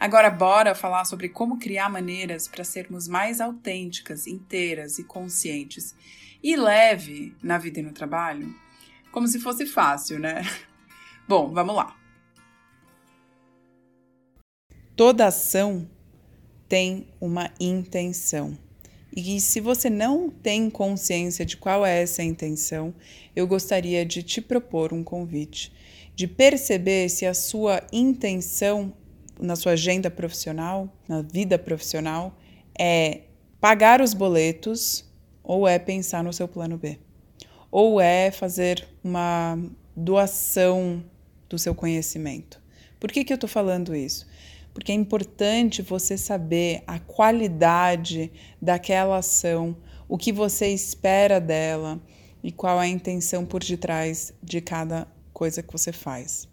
Agora, bora falar sobre como criar maneiras para sermos mais autênticas, inteiras e conscientes e leve na vida e no trabalho? Como se fosse fácil, né? Bom, vamos lá. Toda ação tem uma intenção. E se você não tem consciência de qual é essa intenção, eu gostaria de te propor um convite de perceber se a sua intenção na sua agenda profissional, na vida profissional, é pagar os boletos ou é pensar no seu plano B? Ou é fazer uma doação do seu conhecimento? Por que, que eu estou falando isso? Porque é importante você saber a qualidade daquela ação, o que você espera dela e qual é a intenção por detrás de cada coisa que você faz.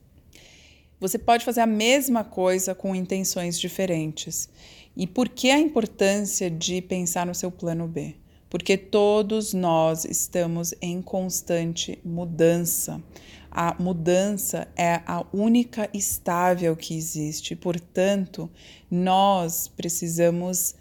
Você pode fazer a mesma coisa com intenções diferentes. E por que a importância de pensar no seu plano B? Porque todos nós estamos em constante mudança. A mudança é a única estável que existe, portanto, nós precisamos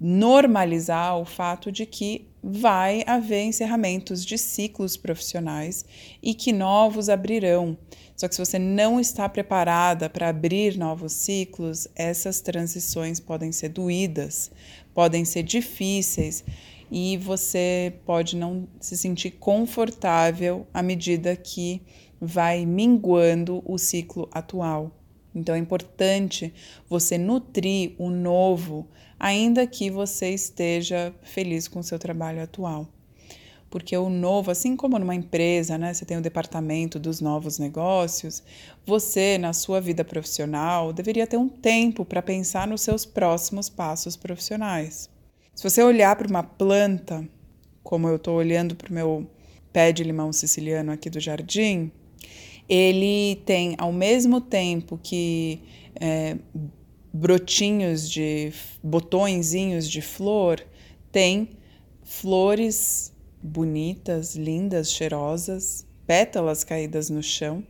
normalizar o fato de que vai haver encerramentos de ciclos profissionais e que novos abrirão. Só que se você não está preparada para abrir novos ciclos, essas transições podem ser doídas, podem ser difíceis e você pode não se sentir confortável à medida que vai minguando o ciclo atual. Então é importante você nutrir o novo, ainda que você esteja feliz com o seu trabalho atual porque o novo, assim como numa empresa, né, você tem o departamento dos novos negócios, você, na sua vida profissional, deveria ter um tempo para pensar nos seus próximos passos profissionais. Se você olhar para uma planta, como eu estou olhando para o meu pé de limão siciliano aqui do jardim, ele tem, ao mesmo tempo que é, brotinhos de botõezinhos de flor, tem flores bonitas, lindas, cheirosas, pétalas caídas no chão.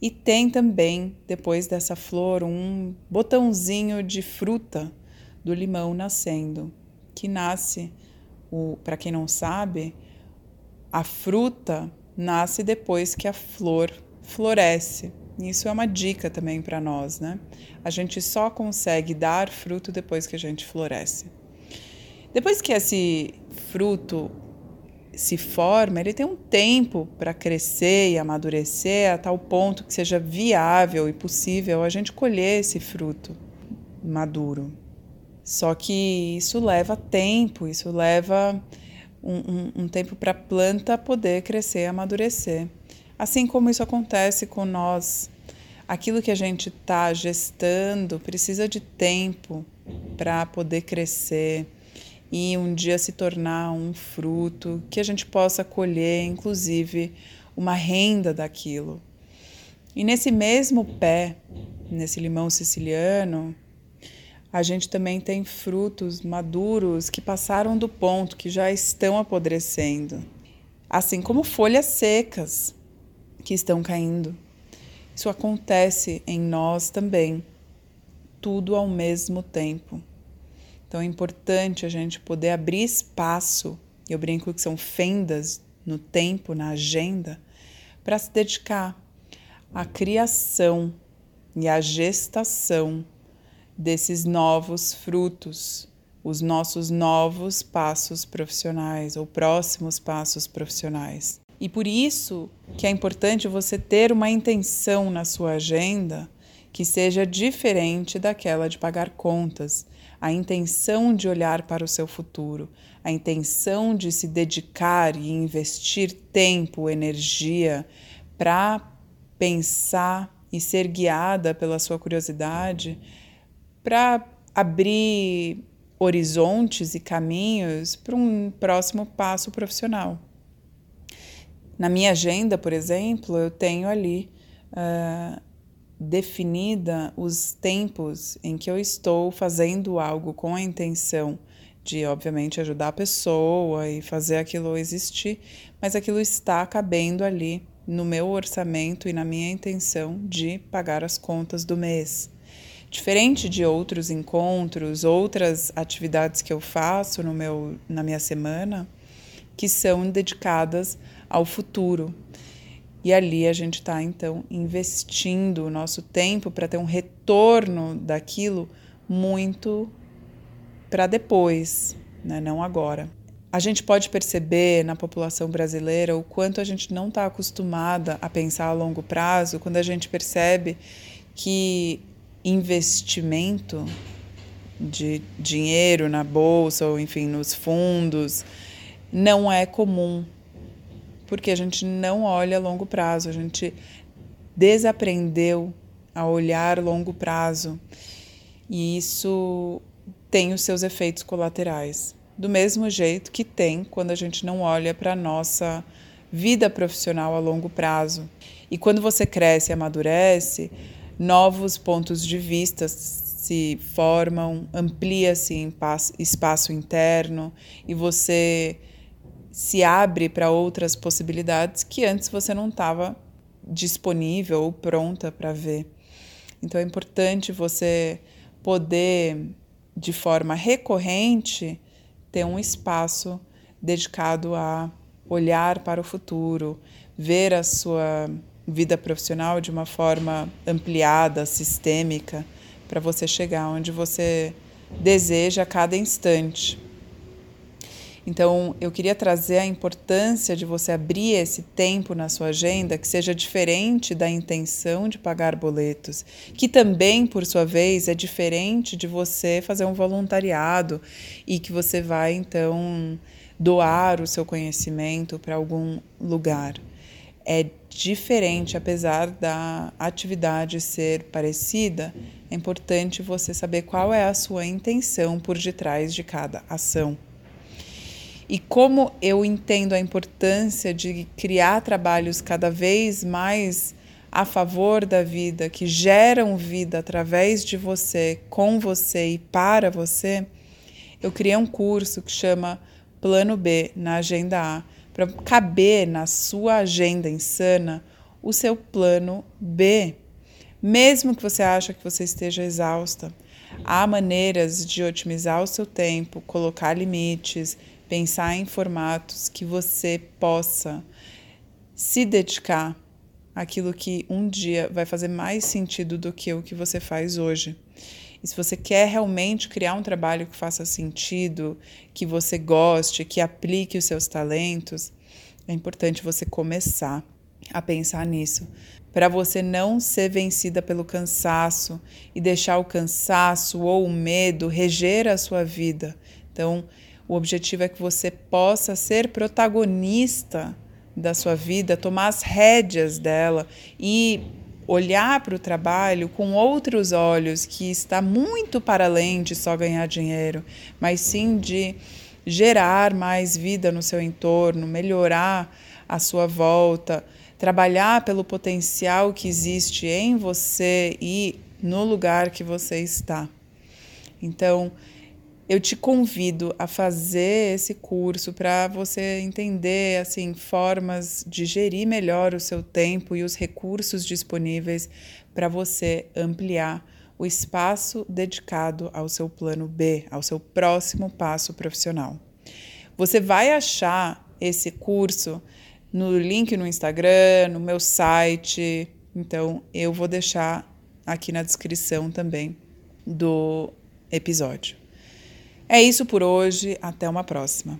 E tem também, depois dessa flor, um botãozinho de fruta do limão nascendo, que nasce, para quem não sabe, a fruta nasce depois que a flor floresce. Isso é uma dica também para nós, né? A gente só consegue dar fruto depois que a gente floresce. Depois que esse fruto se forma, ele tem um tempo para crescer e amadurecer a tal ponto que seja viável e possível a gente colher esse fruto maduro. Só que isso leva tempo, isso leva um, um, um tempo para a planta poder crescer e amadurecer. Assim como isso acontece com nós. Aquilo que a gente está gestando precisa de tempo para poder crescer e um dia se tornar um fruto que a gente possa colher, inclusive, uma renda daquilo. E nesse mesmo pé, nesse limão siciliano, a gente também tem frutos maduros que passaram do ponto, que já estão apodrecendo, assim como folhas secas que estão caindo. Isso acontece em nós também, tudo ao mesmo tempo. Então é importante a gente poder abrir espaço, eu brinco que são fendas no tempo, na agenda, para se dedicar à criação e à gestação desses novos frutos os nossos novos passos profissionais ou próximos passos profissionais. E por isso que é importante você ter uma intenção na sua agenda que seja diferente daquela de pagar contas, a intenção de olhar para o seu futuro, a intenção de se dedicar e investir tempo, energia para pensar e ser guiada pela sua curiosidade, para abrir horizontes e caminhos para um próximo passo profissional. Na minha agenda, por exemplo, eu tenho ali uh, definida os tempos em que eu estou fazendo algo com a intenção de, obviamente, ajudar a pessoa e fazer aquilo existir, mas aquilo está cabendo ali no meu orçamento e na minha intenção de pagar as contas do mês. Diferente de outros encontros, outras atividades que eu faço no meu, na minha semana, que são dedicadas ao futuro. E ali a gente está, então, investindo o nosso tempo para ter um retorno daquilo muito para depois, né? não agora. A gente pode perceber na população brasileira o quanto a gente não está acostumada a pensar a longo prazo quando a gente percebe que investimento de dinheiro na bolsa ou enfim nos fundos não é comum porque a gente não olha a longo prazo, a gente desaprendeu a olhar longo prazo e isso tem os seus efeitos colaterais. Do mesmo jeito que tem quando a gente não olha para a nossa vida profissional a longo prazo. E quando você cresce e amadurece, novos pontos de vista se formam, amplia-se espaço interno e você se abre para outras possibilidades que antes você não estava disponível ou pronta para ver. Então é importante você poder, de forma recorrente, ter um espaço dedicado a olhar para o futuro, ver a sua vida profissional de uma forma ampliada, sistêmica, para você chegar onde você deseja a cada instante. Então, eu queria trazer a importância de você abrir esse tempo na sua agenda que seja diferente da intenção de pagar boletos, que também, por sua vez, é diferente de você fazer um voluntariado e que você vai, então, doar o seu conhecimento para algum lugar. É diferente, apesar da atividade ser parecida, é importante você saber qual é a sua intenção por detrás de cada ação. E como eu entendo a importância de criar trabalhos cada vez mais a favor da vida, que geram vida através de você, com você e para você, eu criei um curso que chama Plano B na Agenda A, para caber na sua agenda insana o seu plano B. Mesmo que você ache que você esteja exausta, há maneiras de otimizar o seu tempo, colocar limites, pensar em formatos que você possa se dedicar àquilo que um dia vai fazer mais sentido do que o que você faz hoje. E se você quer realmente criar um trabalho que faça sentido, que você goste, que aplique os seus talentos, é importante você começar a pensar nisso, para você não ser vencida pelo cansaço e deixar o cansaço ou o medo reger a sua vida. Então, o objetivo é que você possa ser protagonista da sua vida, tomar as rédeas dela e olhar para o trabalho com outros olhos, que está muito para além de só ganhar dinheiro, mas sim de gerar mais vida no seu entorno, melhorar a sua volta, trabalhar pelo potencial que existe em você e no lugar que você está. Então, eu te convido a fazer esse curso para você entender assim formas de gerir melhor o seu tempo e os recursos disponíveis para você ampliar o espaço dedicado ao seu plano B, ao seu próximo passo profissional. Você vai achar esse curso no link no Instagram, no meu site. Então, eu vou deixar aqui na descrição também do episódio. É isso por hoje, até uma próxima.